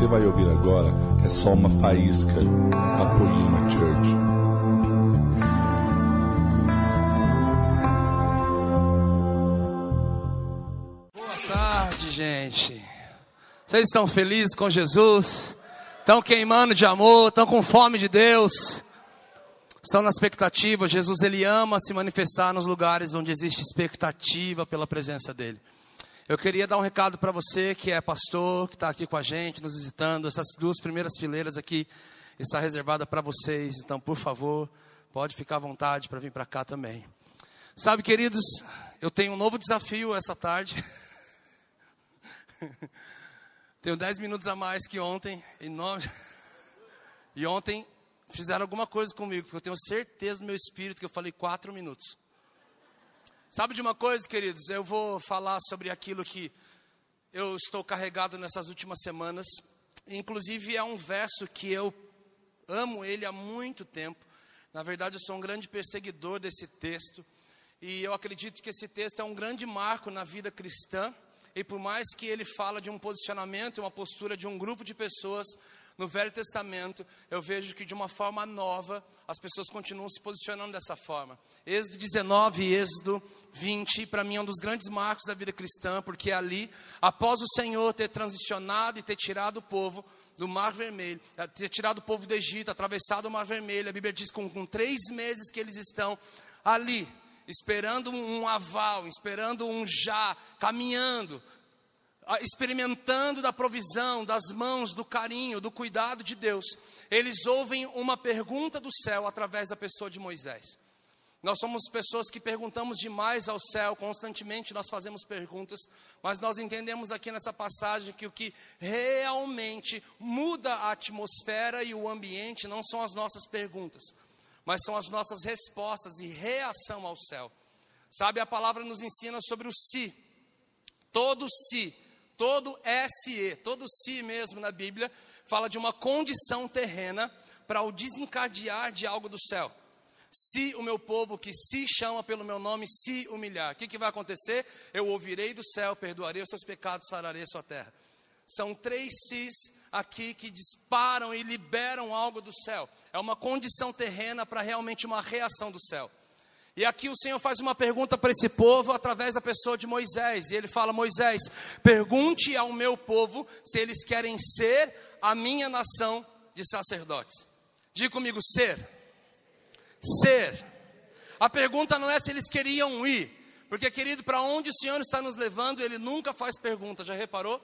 você vai ouvir agora é só uma faísca da Poema Church. Boa tarde, gente. Vocês estão felizes com Jesus? Estão queimando de amor? Estão com fome de Deus? Estão na expectativa? Jesus ele ama se manifestar nos lugares onde existe expectativa pela presença dele. Eu queria dar um recado para você que é pastor, que está aqui com a gente, nos visitando. Essas duas primeiras fileiras aqui está reservada para vocês. Então, por favor, pode ficar à vontade para vir para cá também. Sabe, queridos, eu tenho um novo desafio essa tarde. tenho dez minutos a mais que ontem. Em nome... E ontem fizeram alguma coisa comigo, porque eu tenho certeza no meu espírito que eu falei quatro minutos. Sabe de uma coisa, queridos? Eu vou falar sobre aquilo que eu estou carregado nessas últimas semanas. Inclusive, é um verso que eu amo ele há muito tempo. Na verdade, eu sou um grande perseguidor desse texto. E eu acredito que esse texto é um grande marco na vida cristã. E por mais que ele fala de um posicionamento uma postura de um grupo de pessoas, no Velho Testamento, eu vejo que de uma forma nova, as pessoas continuam se posicionando dessa forma. Êxodo 19 e Êxodo 20, para mim é um dos grandes marcos da vida cristã, porque é ali, após o Senhor ter transicionado e ter tirado o povo do Mar Vermelho, eh, ter tirado o povo do Egito, atravessado o Mar Vermelho, a Bíblia diz que com, com três meses que eles estão ali, esperando um aval, esperando um já, caminhando, experimentando da provisão, das mãos, do carinho, do cuidado de Deus, eles ouvem uma pergunta do céu através da pessoa de Moisés. Nós somos pessoas que perguntamos demais ao céu, constantemente nós fazemos perguntas, mas nós entendemos aqui nessa passagem que o que realmente muda a atmosfera e o ambiente não são as nossas perguntas, mas são as nossas respostas e reação ao céu. Sabe, a palavra nos ensina sobre o si. Todo si Todo SE, todo si mesmo na Bíblia, fala de uma condição terrena para o desencadear de algo do céu. Se o meu povo que se chama pelo meu nome se humilhar, o que, que vai acontecer? Eu ouvirei do céu, perdoarei os seus pecados, sararei a sua terra. São três sis aqui que disparam e liberam algo do céu. É uma condição terrena para realmente uma reação do céu. E aqui o Senhor faz uma pergunta para esse povo através da pessoa de Moisés. E ele fala: Moisés, pergunte ao meu povo se eles querem ser a minha nação de sacerdotes. Diga comigo: ser. Ser. A pergunta não é se eles queriam ir, porque, querido, para onde o Senhor está nos levando, ele nunca faz pergunta, já reparou?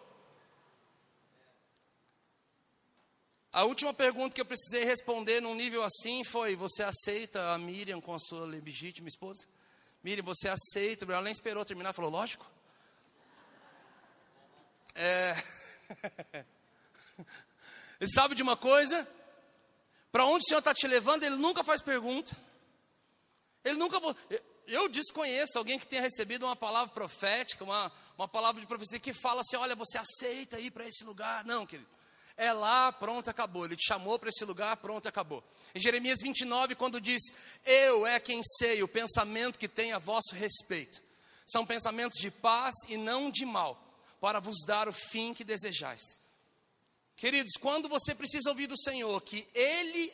A última pergunta que eu precisei responder num nível assim foi: Você aceita a Miriam com a sua legítima esposa? Miriam, você aceita? Ela nem esperou terminar, falou: Lógico. É... e sabe de uma coisa? Para onde o Senhor está te levando, Ele nunca faz pergunta. Ele nunca. Eu desconheço alguém que tenha recebido uma palavra profética, uma, uma palavra de profecia que fala assim: Olha, você aceita ir para esse lugar? Não, querido. É lá, pronto, acabou. Ele te chamou para esse lugar, pronto, acabou. Em Jeremias 29, quando diz: Eu é quem sei o pensamento que tem a vosso respeito. São pensamentos de paz e não de mal, para vos dar o fim que desejais. Queridos, quando você precisa ouvir do Senhor que Ele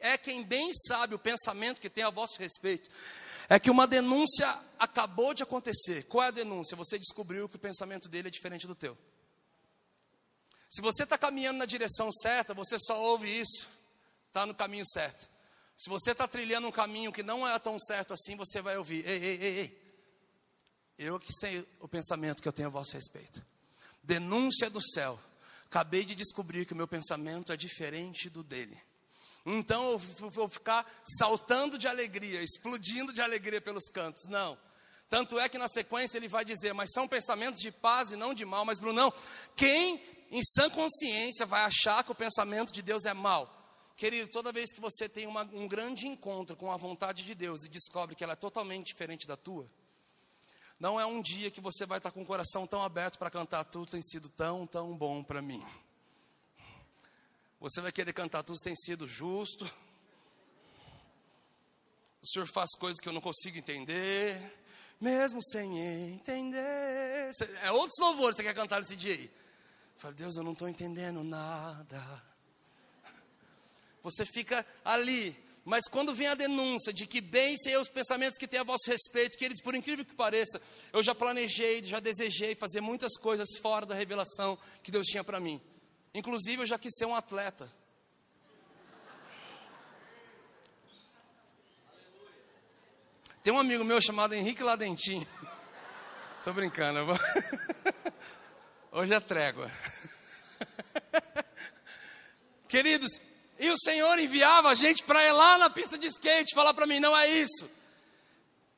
é quem bem sabe o pensamento que tem a vosso respeito, é que uma denúncia acabou de acontecer. Qual é a denúncia? Você descobriu que o pensamento dele é diferente do teu. Se você está caminhando na direção certa, você só ouve isso, está no caminho certo. Se você está trilhando um caminho que não é tão certo assim, você vai ouvir: ei, ei, ei, ei. Eu que sei o pensamento que eu tenho a vosso respeito. Denúncia do céu. Acabei de descobrir que o meu pensamento é diferente do dele. Então eu vou ficar saltando de alegria, explodindo de alegria pelos cantos. Não. Tanto é que na sequência ele vai dizer: Mas são pensamentos de paz e não de mal. Mas, Brunão, quem em sã consciência vai achar que o pensamento de Deus é mal. Querido, toda vez que você tem uma, um grande encontro com a vontade de Deus e descobre que ela é totalmente diferente da tua, não é um dia que você vai estar com o coração tão aberto para cantar tudo tem sido tão, tão bom para mim. Você vai querer cantar tudo tem sido justo. O Senhor faz coisas que eu não consigo entender, mesmo sem entender. É outros louvores que você quer cantar nesse dia aí. falei, Deus, eu não estou entendendo nada. Você fica ali, mas quando vem a denúncia de que bem sei os pensamentos que tem a vosso respeito, que eles, por incrível que pareça, eu já planejei, já desejei fazer muitas coisas fora da revelação que Deus tinha para mim. Inclusive, eu já quis ser um atleta. Tem um amigo meu chamado Henrique Ladentim. Tô brincando. Vou... Hoje é trégua. Queridos, e o Senhor enviava a gente para ir lá na pista de skate, falar para mim, não é isso.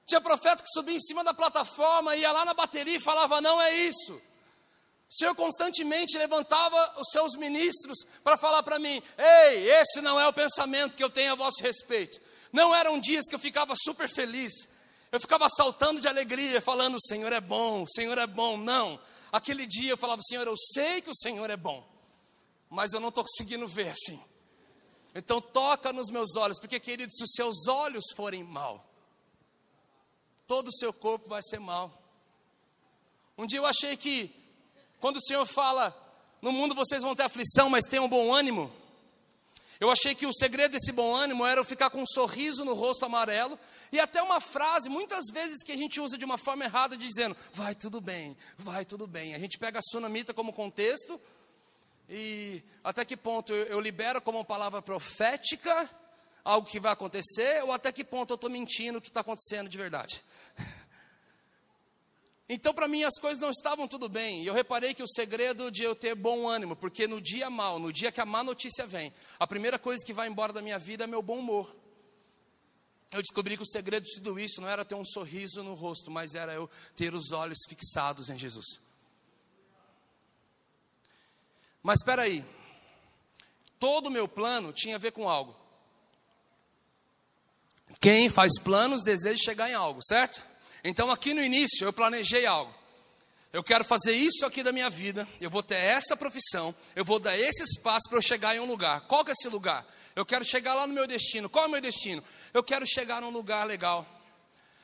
Tinha profeta que subia em cima da plataforma, ia lá na bateria e falava, não é isso. O Senhor constantemente levantava os seus ministros para falar para mim: ei, esse não é o pensamento que eu tenho a vosso respeito. Não eram dias que eu ficava super feliz, eu ficava saltando de alegria, falando: o Senhor é bom, o Senhor é bom. Não, aquele dia eu falava: Senhor, eu sei que o Senhor é bom, mas eu não estou conseguindo ver assim. Então toca nos meus olhos, porque querido, se os seus olhos forem mal, todo o seu corpo vai ser mal. Um dia eu achei que quando o Senhor fala, no mundo vocês vão ter aflição, mas tenham bom ânimo. Eu achei que o segredo desse bom ânimo era eu ficar com um sorriso no rosto amarelo e até uma frase, muitas vezes que a gente usa de uma forma errada, dizendo: vai tudo bem, vai tudo bem. A gente pega a sunamita como contexto, e até que ponto eu, libero como uma palavra profética algo que vai acontecer, ou até que ponto eu estou mentindo o que está acontecendo de verdade. Então, para mim, as coisas não estavam tudo bem. E eu reparei que o segredo de eu ter bom ânimo, porque no dia mal, no dia que a má notícia vem, a primeira coisa que vai embora da minha vida é meu bom humor. Eu descobri que o segredo de tudo isso não era ter um sorriso no rosto, mas era eu ter os olhos fixados em Jesus. Mas espera aí, todo o meu plano tinha a ver com algo. Quem faz planos deseja chegar em algo, certo? Então aqui no início eu planejei algo. Eu quero fazer isso aqui da minha vida, eu vou ter essa profissão, eu vou dar esse espaço para eu chegar em um lugar. Qual que é esse lugar? Eu quero chegar lá no meu destino. Qual é o meu destino? Eu quero chegar num lugar legal.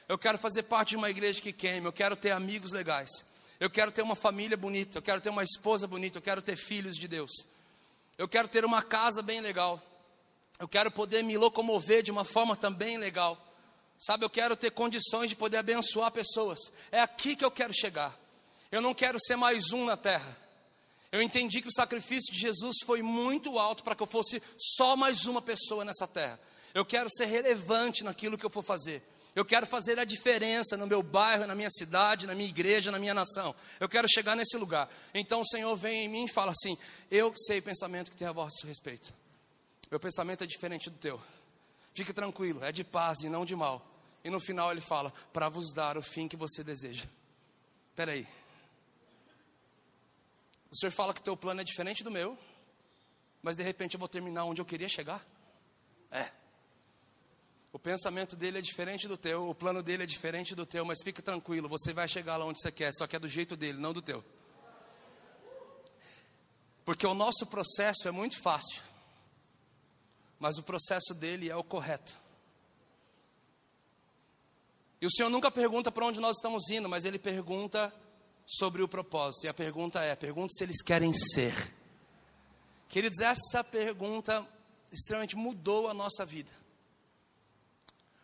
Eu quero fazer parte de uma igreja que queime, eu quero ter amigos legais. Eu quero ter uma família bonita, eu quero ter uma esposa bonita, eu quero ter filhos de Deus. Eu quero ter uma casa bem legal. Eu quero poder me locomover de uma forma também legal. Sabe, eu quero ter condições de poder abençoar pessoas. É aqui que eu quero chegar. Eu não quero ser mais um na terra. Eu entendi que o sacrifício de Jesus foi muito alto para que eu fosse só mais uma pessoa nessa terra. Eu quero ser relevante naquilo que eu for fazer. Eu quero fazer a diferença no meu bairro, na minha cidade, na minha igreja, na minha nação. Eu quero chegar nesse lugar. Então o Senhor vem em mim e fala assim: Eu sei o pensamento que tem a vosso respeito. Meu pensamento é diferente do teu. Fique tranquilo, é de paz e não de mal. E no final ele fala: Para vos dar o fim que você deseja. Espera aí. O Senhor fala que o teu plano é diferente do meu, mas de repente eu vou terminar onde eu queria chegar? É. O pensamento dele é diferente do teu, o plano dele é diferente do teu, mas fique tranquilo, você vai chegar lá onde você quer, só que é do jeito dele, não do teu. Porque o nosso processo é muito fácil, mas o processo dele é o correto. E o Senhor nunca pergunta para onde nós estamos indo, mas Ele pergunta sobre o propósito. E a pergunta é: pergunta se eles querem ser. Queridos, essa pergunta extremamente mudou a nossa vida.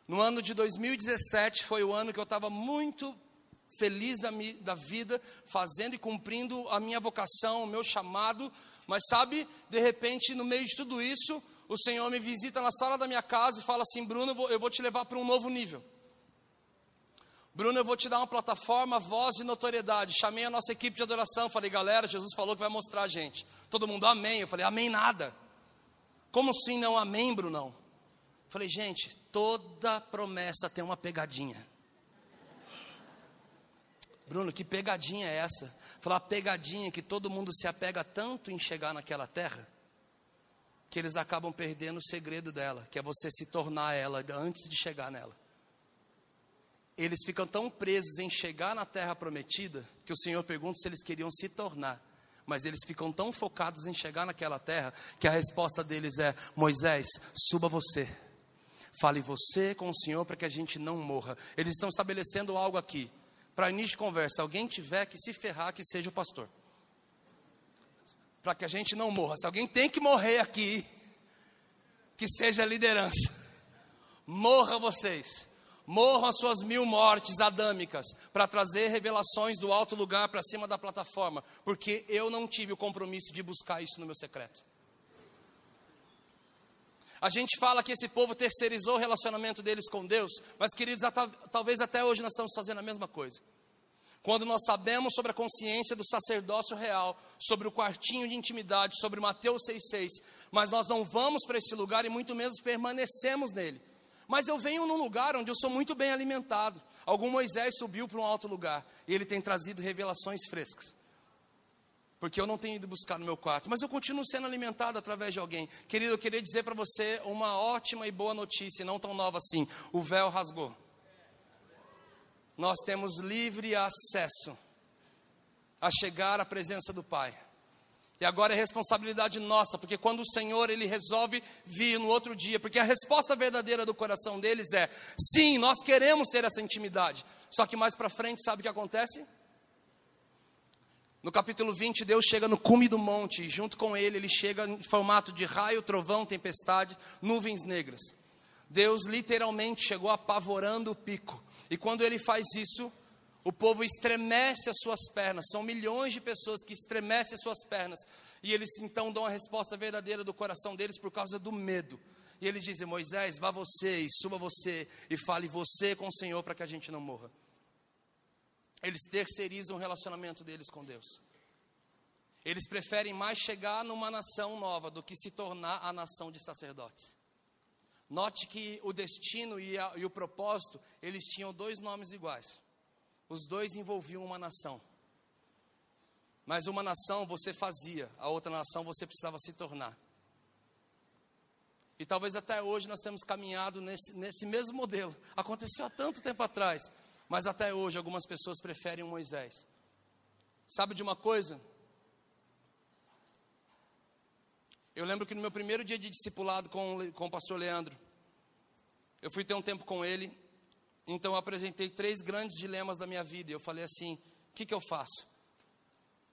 No ano de 2017 foi o ano que eu estava muito feliz da, da vida, fazendo e cumprindo a minha vocação, o meu chamado, mas sabe, de repente, no meio de tudo isso, o Senhor me visita na sala da minha casa e fala assim: Bruno, eu vou, eu vou te levar para um novo nível. Bruno, eu vou te dar uma plataforma, voz e notoriedade. Chamei a nossa equipe de adoração, falei, galera, Jesus falou que vai mostrar a gente. Todo mundo, amém. Eu falei, amém nada. Como assim não amém, Brunão? Falei, gente, toda promessa tem uma pegadinha. Bruno, que pegadinha é essa? Falar pegadinha que todo mundo se apega tanto em chegar naquela terra, que eles acabam perdendo o segredo dela, que é você se tornar ela antes de chegar nela. Eles ficam tão presos em chegar na terra prometida, que o Senhor pergunta se eles queriam se tornar. Mas eles ficam tão focados em chegar naquela terra, que a resposta deles é: Moisés, suba você Fale você com o Senhor para que a gente não morra. Eles estão estabelecendo algo aqui. Para início de conversa, alguém tiver que se ferrar, que seja o pastor. para que a gente não morra. Se alguém tem que morrer aqui, que seja a liderança. Morra vocês. Morram as suas mil mortes adâmicas para trazer revelações do alto lugar para cima da plataforma, porque eu não tive o compromisso de buscar isso no meu secreto. A gente fala que esse povo terceirizou o relacionamento deles com Deus, mas queridos, talvez até hoje nós estamos fazendo a mesma coisa. Quando nós sabemos sobre a consciência do sacerdócio real, sobre o quartinho de intimidade, sobre Mateus 6,6, mas nós não vamos para esse lugar e muito menos permanecemos nele. Mas eu venho num lugar onde eu sou muito bem alimentado. Algum Moisés subiu para um alto lugar e ele tem trazido revelações frescas. Porque eu não tenho ido buscar no meu quarto, mas eu continuo sendo alimentado através de alguém. Querido, eu queria dizer para você uma ótima e boa notícia, não tão nova assim: o véu rasgou. Nós temos livre acesso a chegar à presença do Pai. E agora é responsabilidade nossa, porque quando o Senhor ele resolve vir no outro dia, porque a resposta verdadeira do coração deles é: sim, nós queremos ter essa intimidade. Só que mais para frente, sabe o que acontece? No capítulo 20, Deus chega no cume do monte, e junto com ele, ele chega em formato de raio, trovão, tempestade, nuvens negras. Deus literalmente chegou apavorando o pico. E quando ele faz isso, o povo estremece as suas pernas, são milhões de pessoas que estremecem as suas pernas, e eles então dão a resposta verdadeira do coração deles por causa do medo. E eles dizem: Moisés, vá você e suba você e fale você com o Senhor para que a gente não morra. Eles terceirizam o relacionamento deles com Deus. Eles preferem mais chegar numa nação nova do que se tornar a nação de sacerdotes. Note que o destino e, a, e o propósito, eles tinham dois nomes iguais. Os dois envolviam uma nação. Mas uma nação você fazia, a outra nação você precisava se tornar. E talvez até hoje nós temos caminhado nesse, nesse mesmo modelo. Aconteceu há tanto tempo atrás, mas até hoje algumas pessoas preferem Moisés. Sabe de uma coisa? Eu lembro que no meu primeiro dia de discipulado com, com o pastor Leandro, eu fui ter um tempo com ele então eu apresentei três grandes dilemas da minha vida. E eu falei assim: o que, que eu faço?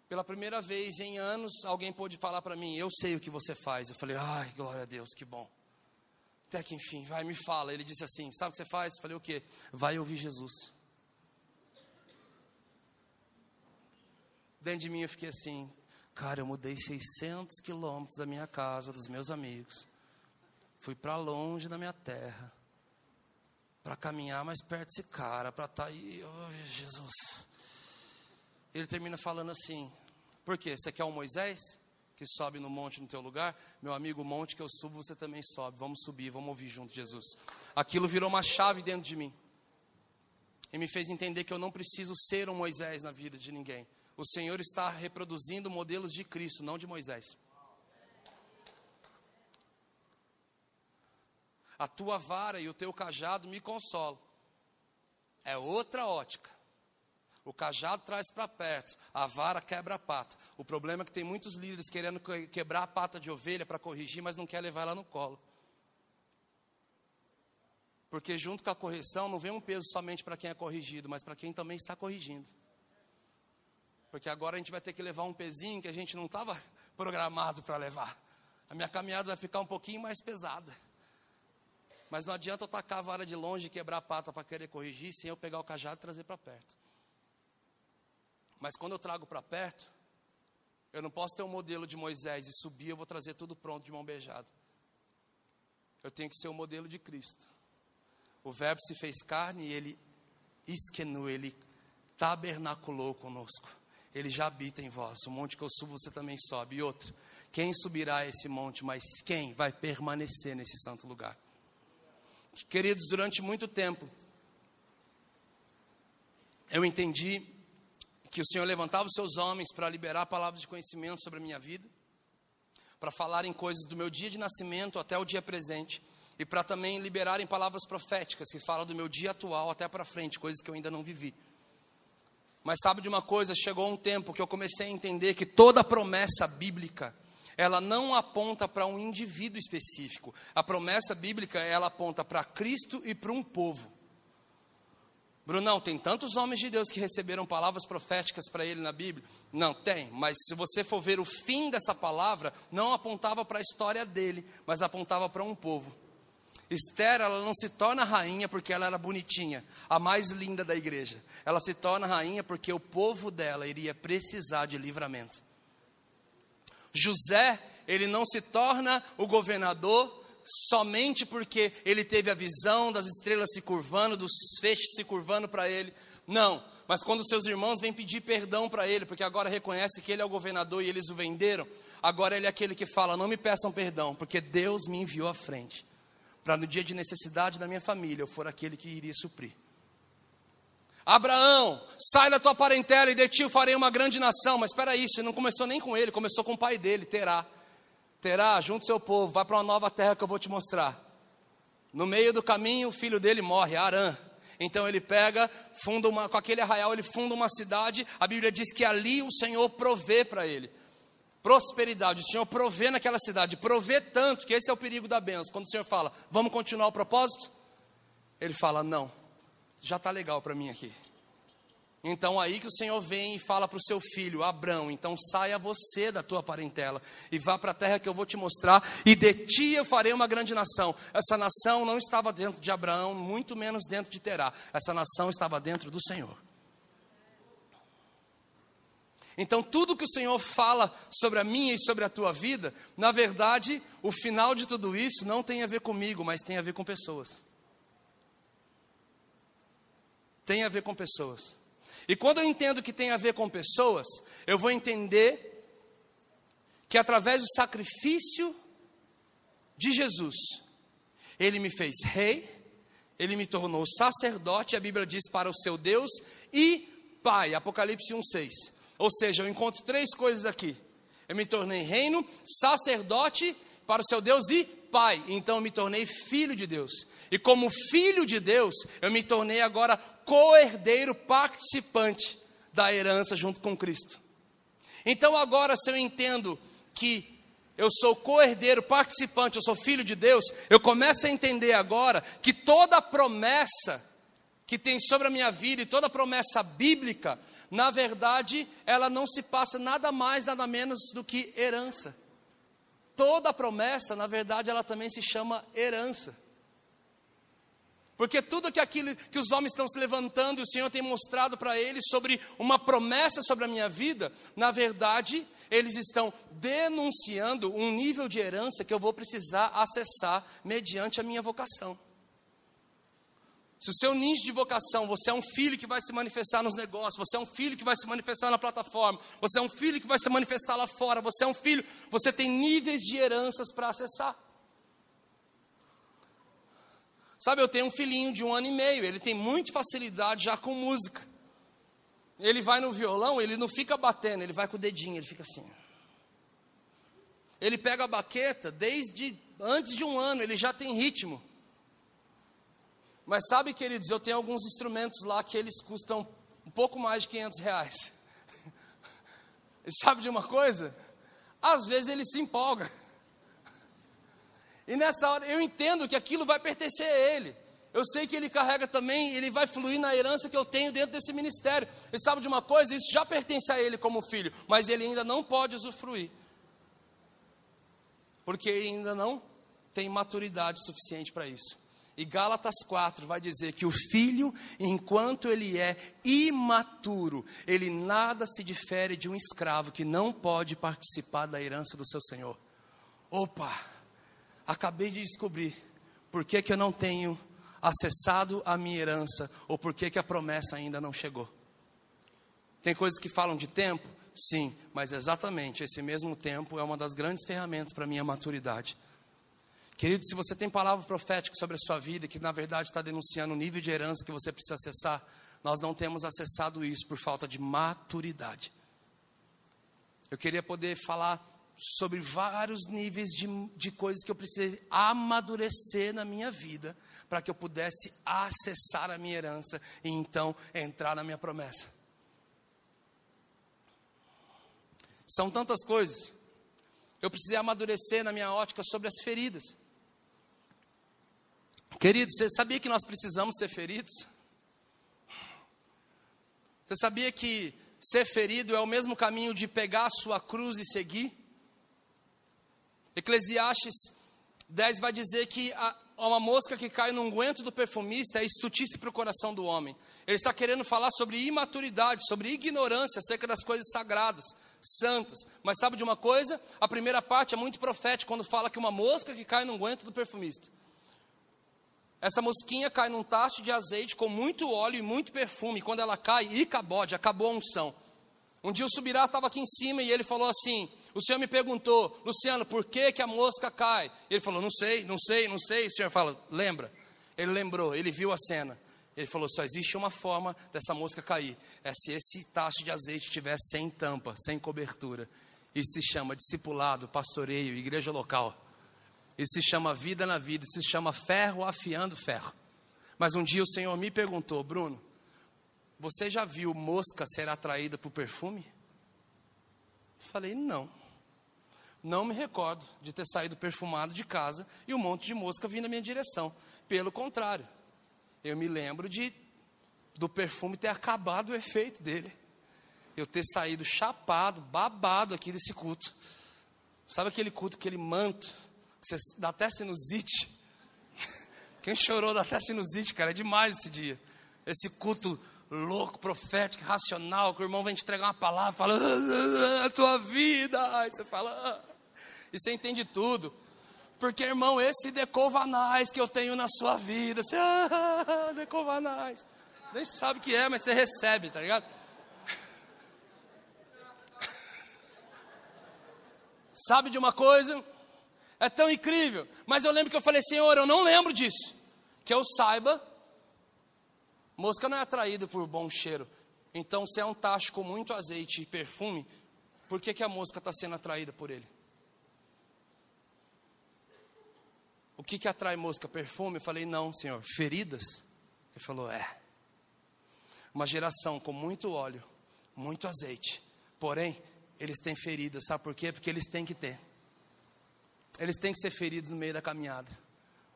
Pela primeira vez em anos, alguém pôde falar para mim: eu sei o que você faz. Eu falei: ai, glória a Deus, que bom. Até que enfim, vai, me fala. Ele disse assim: sabe o que você faz? Eu falei: o quê? Vai ouvir Jesus. Dentro de mim eu fiquei assim: cara, eu mudei 600 quilômetros da minha casa, dos meus amigos. Fui para longe da minha terra para caminhar mais perto desse cara, para estar tá aí, oh, Jesus. Ele termina falando assim: Por quê? Você quer um Moisés que sobe no monte no teu lugar? Meu amigo, o monte que eu subo, você também sobe. Vamos subir, vamos ouvir junto, Jesus. Aquilo virou uma chave dentro de mim. E me fez entender que eu não preciso ser um Moisés na vida de ninguém. O Senhor está reproduzindo modelos de Cristo, não de Moisés. A tua vara e o teu cajado me consolam. É outra ótica. O cajado traz para perto, a vara quebra a pata. O problema é que tem muitos líderes querendo quebrar a pata de ovelha para corrigir, mas não quer levar ela no colo. Porque junto com a correção não vem um peso somente para quem é corrigido, mas para quem também está corrigindo. Porque agora a gente vai ter que levar um pezinho que a gente não estava programado para levar. A minha caminhada vai ficar um pouquinho mais pesada. Mas não adianta eu tacar a vara de longe e quebrar a pata para querer corrigir, sem eu pegar o cajado e trazer para perto. Mas quando eu trago para perto, eu não posso ter um modelo de Moisés e subir, eu vou trazer tudo pronto de mão beijada. Eu tenho que ser o modelo de Cristo. O Verbo se fez carne e ele esquenou, ele tabernaculou conosco. Ele já habita em vós. O monte que eu subo, você também sobe. E outro, quem subirá a esse monte, mas quem vai permanecer nesse santo lugar? Queridos, durante muito tempo, eu entendi que o Senhor levantava os seus homens para liberar palavras de conhecimento sobre a minha vida, para falarem coisas do meu dia de nascimento até o dia presente, e para também liberarem palavras proféticas que falam do meu dia atual até para frente, coisas que eu ainda não vivi. Mas sabe de uma coisa? Chegou um tempo que eu comecei a entender que toda promessa bíblica ela não aponta para um indivíduo específico. A promessa bíblica, ela aponta para Cristo e para um povo. Brunão, tem tantos homens de Deus que receberam palavras proféticas para ele na Bíblia? Não, tem, mas se você for ver o fim dessa palavra, não apontava para a história dele, mas apontava para um povo. Esther, ela não se torna rainha porque ela era bonitinha, a mais linda da igreja. Ela se torna rainha porque o povo dela iria precisar de livramento. José, ele não se torna o governador somente porque ele teve a visão das estrelas se curvando, dos feixes se curvando para ele. Não, mas quando seus irmãos vêm pedir perdão para ele, porque agora reconhece que ele é o governador e eles o venderam, agora ele é aquele que fala: Não me peçam perdão, porque Deus me enviou à frente, para no dia de necessidade da minha família eu for aquele que iria suprir. Abraão, sai da tua parentela e de ti eu farei uma grande nação. Mas espera isso, não começou nem com ele, começou com o pai dele, Terá. Terá, junto seu povo, vai para uma nova terra que eu vou te mostrar. No meio do caminho, o filho dele morre, Arã. Então ele pega, funda uma, com aquele arraial, ele funda uma cidade. A Bíblia diz que ali o Senhor provê para ele. Prosperidade, o Senhor provê naquela cidade, provê tanto que esse é o perigo da benção. Quando o Senhor fala, vamos continuar o propósito? Ele fala, não, já está legal para mim aqui. Então aí que o Senhor vem e fala para o seu filho, Abrão, então saia você da tua parentela e vá para a terra que eu vou te mostrar, e de ti eu farei uma grande nação. Essa nação não estava dentro de Abraão, muito menos dentro de Terá. Essa nação estava dentro do Senhor. Então, tudo que o Senhor fala sobre a minha e sobre a tua vida, na verdade, o final de tudo isso não tem a ver comigo, mas tem a ver com pessoas. Tem a ver com pessoas. E quando eu entendo que tem a ver com pessoas, eu vou entender que através do sacrifício de Jesus, ele me fez rei, ele me tornou sacerdote, a Bíblia diz para o seu Deus e Pai, Apocalipse 1:6. Ou seja, eu encontro três coisas aqui. Eu me tornei reino, sacerdote para o seu Deus e pai, então eu me tornei filho de Deus. E como filho de Deus, eu me tornei agora co-herdeiro participante da herança junto com Cristo. Então agora, se eu entendo que eu sou co-herdeiro participante, eu sou filho de Deus, eu começo a entender agora que toda promessa que tem sobre a minha vida e toda promessa bíblica, na verdade, ela não se passa nada mais, nada menos do que herança toda promessa, na verdade, ela também se chama herança. Porque tudo que aquilo que os homens estão se levantando, o Senhor tem mostrado para eles sobre uma promessa sobre a minha vida, na verdade, eles estão denunciando um nível de herança que eu vou precisar acessar mediante a minha vocação. Se o seu nicho de vocação, você é um filho que vai se manifestar nos negócios, você é um filho que vai se manifestar na plataforma, você é um filho que vai se manifestar lá fora, você é um filho, você tem níveis de heranças para acessar. Sabe, eu tenho um filhinho de um ano e meio, ele tem muita facilidade já com música. Ele vai no violão, ele não fica batendo, ele vai com o dedinho, ele fica assim. Ele pega a baqueta desde antes de um ano, ele já tem ritmo. Mas sabe, queridos, eu tenho alguns instrumentos lá que eles custam um pouco mais de 500 reais. E sabe de uma coisa? Às vezes ele se empolga. E nessa hora eu entendo que aquilo vai pertencer a ele. Eu sei que ele carrega também, ele vai fluir na herança que eu tenho dentro desse ministério. E sabe de uma coisa? Isso já pertence a ele como filho, mas ele ainda não pode usufruir. Porque ele ainda não tem maturidade suficiente para isso. E Gálatas 4 vai dizer que o filho, enquanto ele é imaturo, ele nada se difere de um escravo que não pode participar da herança do seu senhor. Opa, acabei de descobrir por que, que eu não tenho acessado a minha herança, ou por que, que a promessa ainda não chegou. Tem coisas que falam de tempo? Sim, mas exatamente esse mesmo tempo é uma das grandes ferramentas para a minha maturidade. Querido, se você tem palavra profética sobre a sua vida, que na verdade está denunciando o nível de herança que você precisa acessar, nós não temos acessado isso por falta de maturidade. Eu queria poder falar sobre vários níveis de, de coisas que eu precisei amadurecer na minha vida, para que eu pudesse acessar a minha herança e então entrar na minha promessa. São tantas coisas. Eu precisei amadurecer na minha ótica sobre as feridas. Querido, você sabia que nós precisamos ser feridos? Você sabia que ser ferido é o mesmo caminho de pegar a sua cruz e seguir? Eclesiastes 10 vai dizer que a, uma mosca que cai no unguento do perfumista é estutice para o coração do homem. Ele está querendo falar sobre imaturidade, sobre ignorância acerca das coisas sagradas, santas. Mas sabe de uma coisa? A primeira parte é muito profética quando fala que uma mosca que cai no unguento do perfumista. Essa mosquinha cai num tacho de azeite com muito óleo e muito perfume. Quando ela cai, e cabode, acabou a unção. Um dia o Subirá estava aqui em cima e ele falou assim: O senhor me perguntou, Luciano, por que, que a mosca cai? Ele falou: Não sei, não sei, não sei. O senhor fala: Lembra? Ele lembrou, ele viu a cena. Ele falou: Só existe uma forma dessa mosca cair: é se esse tacho de azeite estiver sem tampa, sem cobertura. Isso se chama discipulado, pastoreio, igreja local. Isso se chama vida na vida, isso se chama ferro afiando ferro. Mas um dia o Senhor me perguntou, Bruno, você já viu mosca ser atraída por perfume? Falei, não. Não me recordo de ter saído perfumado de casa e um monte de mosca vindo na minha direção. Pelo contrário, eu me lembro de do perfume ter acabado o efeito dele. Eu ter saído chapado, babado aqui desse culto. Sabe aquele culto, aquele manto você dá até sinusite. Quem chorou dá até sinusite, cara. É demais esse dia. Esse culto louco, profético, racional, que o irmão vem te entregar uma palavra, fala, ah, a tua vida. Aí você fala, ah. e você entende tudo. Porque, irmão, esse decovanais que eu tenho na sua vida, você, ah, decovanais. Nem sabe o que é, mas você recebe, tá ligado? sabe de uma coisa? É tão incrível. Mas eu lembro que eu falei, Senhor, eu não lembro disso. Que eu saiba, mosca não é atraída por bom cheiro. Então, se é um tacho com muito azeite e perfume, por que, que a mosca está sendo atraída por ele? O que, que atrai mosca? Perfume? Eu falei, não, Senhor. Feridas? Ele falou, é. Uma geração com muito óleo, muito azeite. Porém, eles têm feridas. Sabe por quê? Porque eles têm que ter eles têm que ser feridos no meio da caminhada.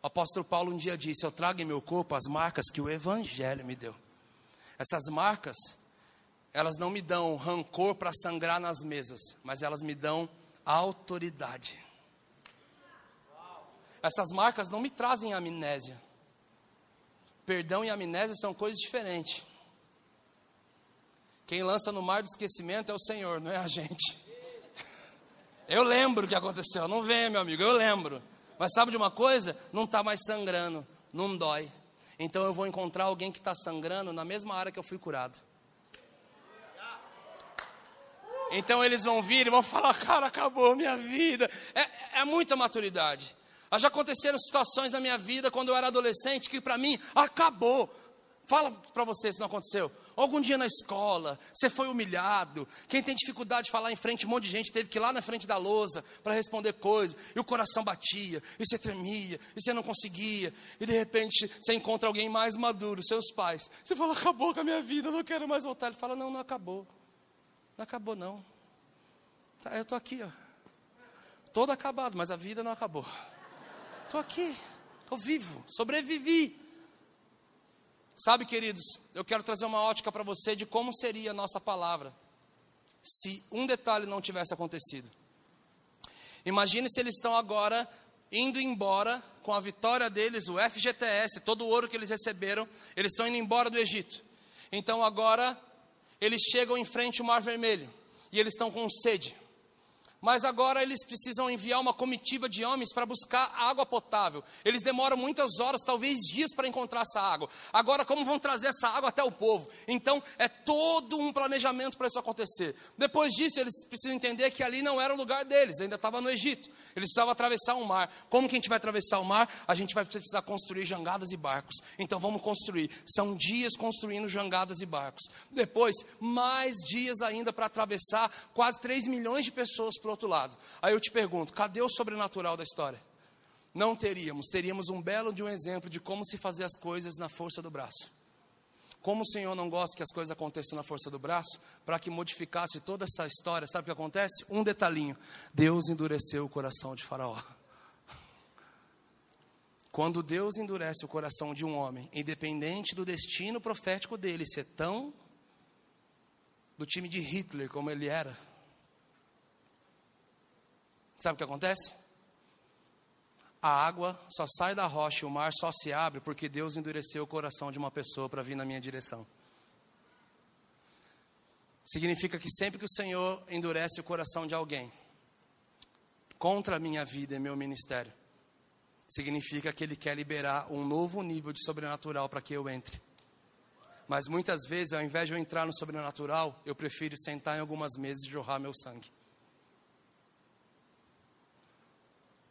O apóstolo Paulo um dia disse: Eu trago em meu corpo as marcas que o Evangelho me deu. Essas marcas, elas não me dão rancor para sangrar nas mesas, mas elas me dão autoridade. Essas marcas não me trazem amnésia. Perdão e amnésia são coisas diferentes. Quem lança no mar do esquecimento é o Senhor, não é a gente. Eu lembro o que aconteceu. Não vem, meu amigo, eu lembro. Mas sabe de uma coisa? Não está mais sangrando, não dói. Então eu vou encontrar alguém que está sangrando na mesma área que eu fui curado. Então eles vão vir e vão falar: Cara, acabou minha vida. É, é muita maturidade. Já aconteceram situações na minha vida quando eu era adolescente que para mim acabou. Fala para você se não aconteceu. Algum dia na escola, você foi humilhado. Quem tem dificuldade de falar em frente, um monte de gente teve que ir lá na frente da lousa para responder coisas. E o coração batia, e você tremia, e você não conseguia. E de repente você encontra alguém mais maduro, seus pais. Você fala, acabou com a minha vida, eu não quero mais voltar. Ele fala, não, não acabou. Não acabou, não. Tá, eu estou aqui, ó. Todo acabado, mas a vida não acabou. Estou aqui, estou vivo, sobrevivi. Sabe, queridos, eu quero trazer uma ótica para você de como seria a nossa palavra se um detalhe não tivesse acontecido. Imagine se eles estão agora indo embora com a vitória deles, o FGTS, todo o ouro que eles receberam, eles estão indo embora do Egito. Então agora eles chegam em frente ao Mar Vermelho e eles estão com sede. Mas agora eles precisam enviar uma comitiva de homens para buscar água potável. Eles demoram muitas horas, talvez dias, para encontrar essa água. Agora, como vão trazer essa água até o povo? Então, é todo um planejamento para isso acontecer. Depois disso, eles precisam entender que ali não era o lugar deles, ainda estava no Egito. Eles precisavam atravessar um mar. Como que a gente vai atravessar o mar? A gente vai precisar construir jangadas e barcos. Então, vamos construir. São dias construindo jangadas e barcos. Depois, mais dias ainda para atravessar quase 3 milhões de pessoas para o outro lado. Aí eu te pergunto: cadê o sobrenatural da história? Não teríamos, teríamos um belo de um exemplo de como se fazer as coisas na força do braço. Como o Senhor não gosta que as coisas aconteçam na força do braço, para que modificasse toda essa história, sabe o que acontece? Um detalhinho: Deus endureceu o coração de Faraó. Quando Deus endurece o coração de um homem, independente do destino profético dele ser tão do time de Hitler, como ele era. Sabe o que acontece? A água só sai da rocha e o mar só se abre porque Deus endureceu o coração de uma pessoa para vir na minha direção. Significa que sempre que o Senhor endurece o coração de alguém contra a minha vida e meu ministério, significa que Ele quer liberar um novo nível de sobrenatural para que eu entre. Mas muitas vezes, ao invés de eu entrar no sobrenatural, eu prefiro sentar em algumas mesas e jorrar meu sangue.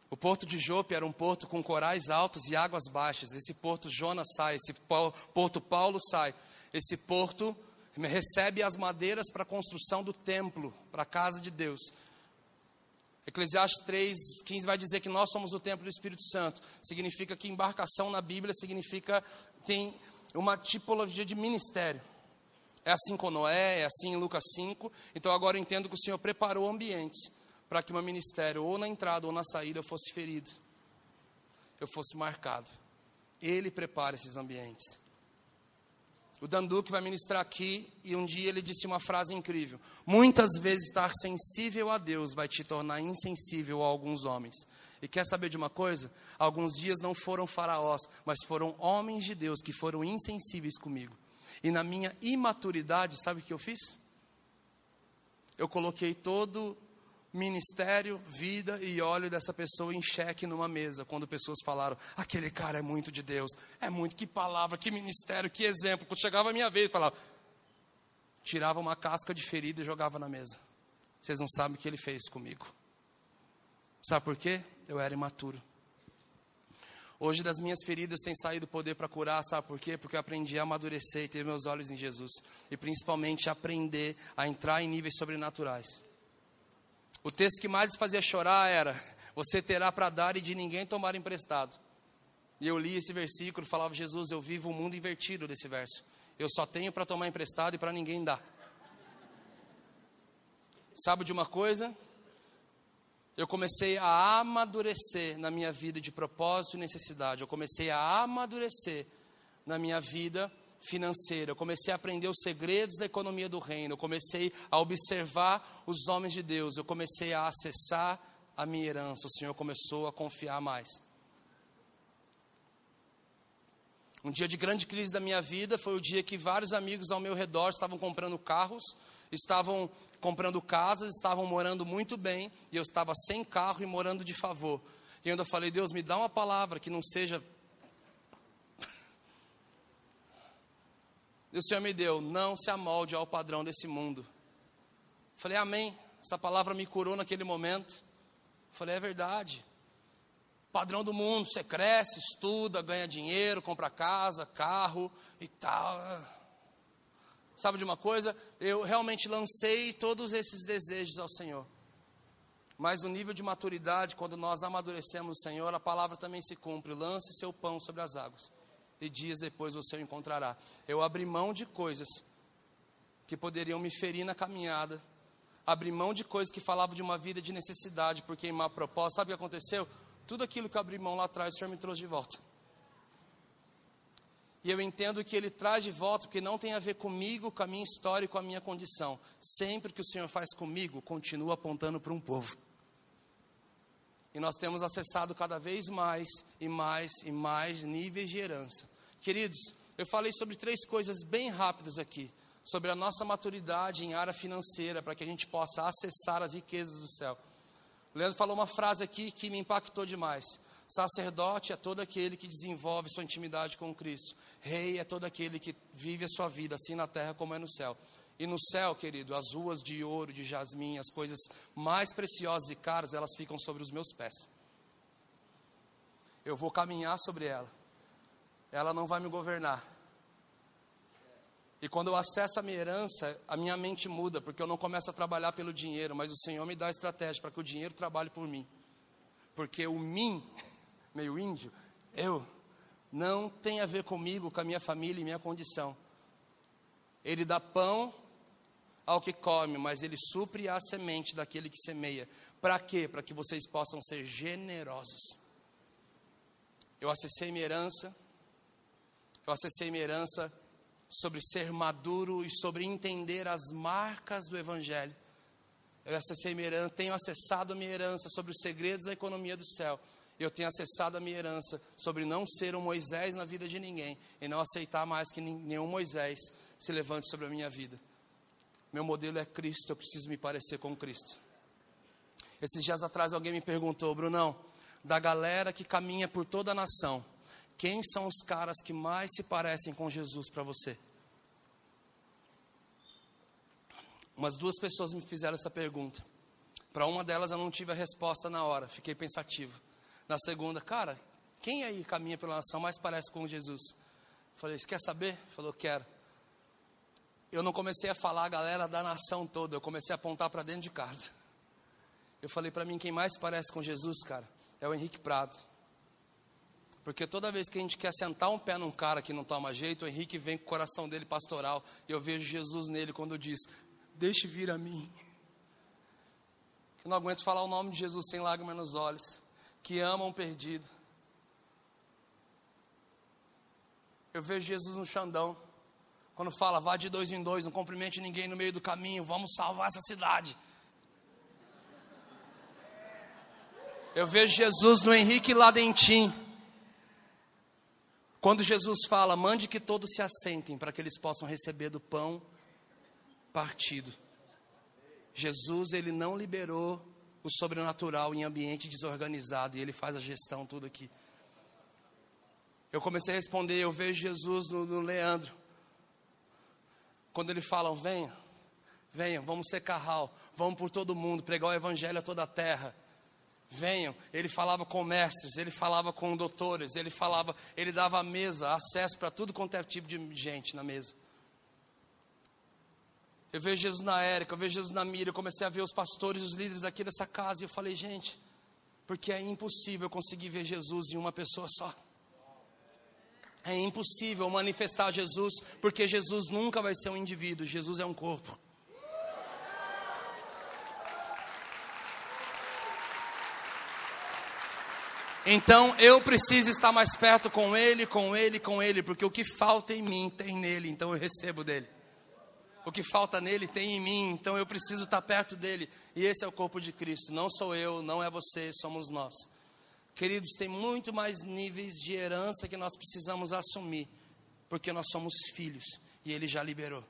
O porto de Jope era um porto com corais altos e águas baixas. Esse porto Jonas sai, esse porto Paulo sai. Esse porto recebe as madeiras para a construção do templo, para a casa de Deus. Eclesiastes 3, 15 vai dizer que nós somos o templo do Espírito Santo. Significa que embarcação na Bíblia significa tem uma tipologia de ministério. É assim com Noé, é assim em Lucas 5. Então agora eu entendo que o Senhor preparou ambientes para que o meu ministério, ou na entrada ou na saída, eu fosse ferido, eu fosse marcado. Ele prepara esses ambientes. O Danduque vai ministrar aqui e um dia ele disse uma frase incrível: Muitas vezes estar sensível a Deus vai te tornar insensível a alguns homens. E quer saber de uma coisa? Alguns dias não foram faraós, mas foram homens de Deus que foram insensíveis comigo. E na minha imaturidade, sabe o que eu fiz? Eu coloquei todo ministério, vida e óleo dessa pessoa em xeque numa mesa, quando pessoas falaram: aquele cara é muito de Deus, é muito, que palavra, que ministério, que exemplo. Quando chegava a minha vez, falava, tirava uma casca de ferida e jogava na mesa. Vocês não sabem o que ele fez comigo. Sabe por quê? Eu era imaturo. Hoje das minhas feridas tem saído poder para curar, sabe por quê? Porque eu aprendi a amadurecer e ter meus olhos em Jesus. E principalmente aprender a entrar em níveis sobrenaturais. O texto que mais fazia chorar era: Você terá para dar e de ninguém tomar emprestado. E eu li esse versículo falava: Jesus, eu vivo o mundo invertido desse verso. Eu só tenho para tomar emprestado e para ninguém dar. Sabe de uma coisa? Eu comecei a amadurecer na minha vida de propósito e necessidade. Eu comecei a amadurecer na minha vida financeira, eu comecei a aprender os segredos da economia do reino, eu comecei a observar os homens de Deus, eu comecei a acessar a minha herança, o Senhor começou a confiar mais. Um dia de grande crise da minha vida foi o dia que vários amigos ao meu redor estavam comprando carros, estavam comprando casas, estavam morando muito bem, e eu estava sem carro e morando de favor. E ainda falei, Deus, me dá uma palavra que não seja E o Senhor me deu, não se amolde ao padrão desse mundo. Falei, amém. Essa palavra me curou naquele momento. Falei, é verdade. Padrão do mundo, você cresce, estuda, ganha dinheiro, compra casa, carro e tal. Sabe de uma coisa? Eu realmente lancei todos esses desejos ao Senhor. Mas no nível de maturidade, quando nós amadurecemos o Senhor, a palavra também se cumpre. Lance seu pão sobre as águas e dias depois você o encontrará. Eu abri mão de coisas que poderiam me ferir na caminhada, abri mão de coisas que falavam de uma vida de necessidade por queimar propósito. Sabe o que aconteceu? Tudo aquilo que eu abri mão lá atrás, o Senhor me trouxe de volta. E eu entendo que Ele traz de volta porque não tem a ver comigo, com a minha história e com a minha condição. Sempre que o Senhor faz comigo, continua apontando para um povo. E nós temos acessado cada vez mais e mais e mais níveis de herança. Queridos, eu falei sobre três coisas bem rápidas aqui. Sobre a nossa maturidade em área financeira, para que a gente possa acessar as riquezas do céu. O Leandro falou uma frase aqui que me impactou demais. Sacerdote é todo aquele que desenvolve sua intimidade com Cristo. Rei é todo aquele que vive a sua vida, assim na terra como é no céu. E no céu, querido, as ruas de ouro, de jasmim, as coisas mais preciosas e caras, elas ficam sobre os meus pés. Eu vou caminhar sobre ela. Ela não vai me governar. E quando eu acesso a minha herança, a minha mente muda, porque eu não começo a trabalhar pelo dinheiro, mas o Senhor me dá a estratégia para que o dinheiro trabalhe por mim. Porque o mim, meio índio, eu, não tem a ver comigo, com a minha família e minha condição. Ele dá pão ao que come, mas ele supre a semente daquele que semeia. Para quê? Para que vocês possam ser generosos. Eu acessei minha herança, eu acessei minha herança sobre ser maduro e sobre entender as marcas do Evangelho. Eu acessei minha herança, tenho acessado a minha herança sobre os segredos da economia do céu. Eu tenho acessado a minha herança sobre não ser um Moisés na vida de ninguém e não aceitar mais que nenhum Moisés se levante sobre a minha vida. Meu modelo é Cristo, eu preciso me parecer com Cristo. Esses dias atrás alguém me perguntou, Brunão, da galera que caminha por toda a nação, quem são os caras que mais se parecem com Jesus para você? Umas duas pessoas me fizeram essa pergunta. Para uma delas eu não tive a resposta na hora, fiquei pensativo. Na segunda, cara, quem aí caminha pela nação mais parece com Jesus? Falei, quer saber? Falou, quero. Eu não comecei a falar a galera da nação toda, eu comecei a apontar para dentro de casa. Eu falei para mim, quem mais parece com Jesus, cara, é o Henrique Prado. Porque toda vez que a gente quer sentar um pé num cara que não toma jeito, o Henrique vem com o coração dele pastoral. E eu vejo Jesus nele quando diz: Deixe vir a mim. Eu não aguento falar o nome de Jesus sem lágrimas nos olhos. Que ama um perdido. Eu vejo Jesus no Xandão. Quando fala, vá de dois em dois, não cumprimente ninguém no meio do caminho, vamos salvar essa cidade. Eu vejo Jesus no Henrique Ladentim. Quando Jesus fala, mande que todos se assentem para que eles possam receber do pão partido. Jesus, ele não liberou o sobrenatural em ambiente desorganizado e ele faz a gestão tudo aqui. Eu comecei a responder, eu vejo Jesus no, no Leandro. Quando ele fala, venha, venha, vamos ser carral, vamos por todo mundo, pregar o evangelho a toda a terra venham. Ele falava com mestres, ele falava com doutores, ele falava, ele dava mesa, acesso para tudo quanto é tipo de gente na mesa. Eu vejo Jesus na Érica, eu vejo Jesus na Mira, eu comecei a ver os pastores, os líderes aqui dessa casa, e eu falei, gente, porque é impossível conseguir ver Jesus em uma pessoa só. É impossível manifestar Jesus, porque Jesus nunca vai ser um indivíduo, Jesus é um corpo. Então eu preciso estar mais perto com Ele, com Ele, com Ele, porque o que falta em mim tem nele, então eu recebo dele. O que falta nele tem em mim, então eu preciso estar perto dele. E esse é o corpo de Cristo. Não sou eu, não é você, somos nós. Queridos, tem muito mais níveis de herança que nós precisamos assumir, porque nós somos filhos e ele já liberou.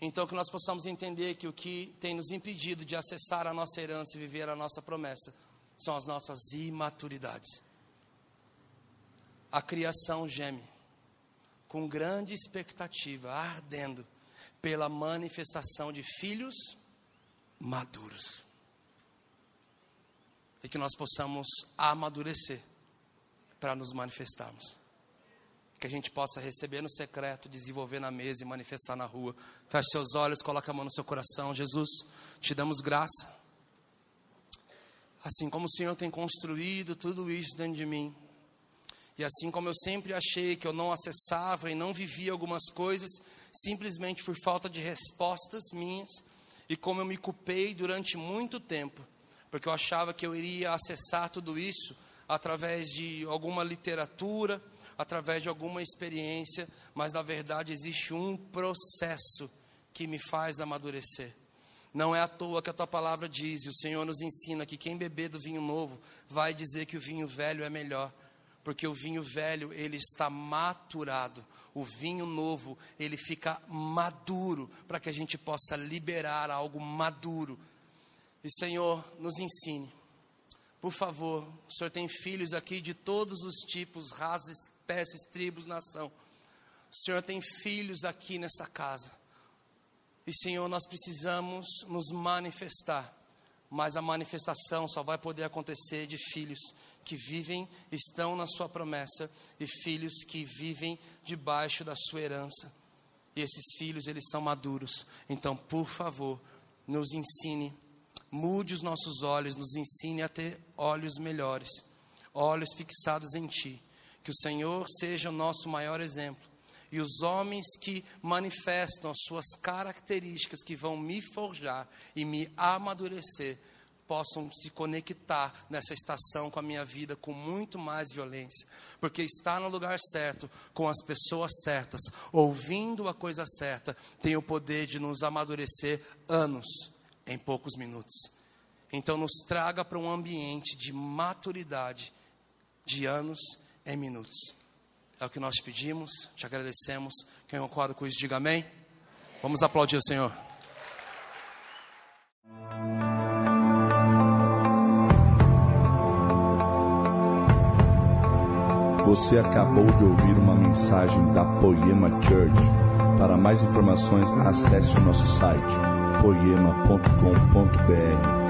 Então, que nós possamos entender que o que tem nos impedido de acessar a nossa herança e viver a nossa promessa são as nossas imaturidades. A criação geme com grande expectativa, ardendo pela manifestação de filhos maduros. E que nós possamos amadurecer para nos manifestarmos. Que a gente possa receber no secreto, desenvolver na mesa e manifestar na rua. Feche seus olhos, coloque a mão no seu coração. Jesus, te damos graça Assim como o Senhor tem construído tudo isso dentro de mim, e assim como eu sempre achei que eu não acessava e não vivia algumas coisas simplesmente por falta de respostas minhas, e como eu me culpei durante muito tempo, porque eu achava que eu iria acessar tudo isso através de alguma literatura, através de alguma experiência, mas na verdade existe um processo que me faz amadurecer. Não é à toa que a tua palavra diz, e o Senhor nos ensina que quem beber do vinho novo vai dizer que o vinho velho é melhor, porque o vinho velho ele está maturado, o vinho novo ele fica maduro para que a gente possa liberar algo maduro. E Senhor, nos ensine. Por favor, o Senhor tem filhos aqui de todos os tipos, raças, espécies, tribos, nação. O Senhor tem filhos aqui nessa casa e Senhor, nós precisamos nos manifestar, mas a manifestação só vai poder acontecer de filhos que vivem, estão na Sua promessa e filhos que vivem debaixo da Sua herança. E esses filhos, eles são maduros. Então, por favor, nos ensine, mude os nossos olhos, nos ensine a ter olhos melhores, olhos fixados em Ti. Que o Senhor seja o nosso maior exemplo e os homens que manifestam as suas características que vão me forjar e me amadurecer possam se conectar nessa estação com a minha vida com muito mais violência, porque estar no lugar certo, com as pessoas certas, ouvindo a coisa certa, tem o poder de nos amadurecer anos em poucos minutos. Então, nos traga para um ambiente de maturidade de anos em minutos. É o que nós te pedimos, te agradecemos. Quem concorda com isso, diga amém. Vamos aplaudir o Senhor. Você acabou de ouvir uma mensagem da Poema Church. Para mais informações, acesse o nosso site poema.com.br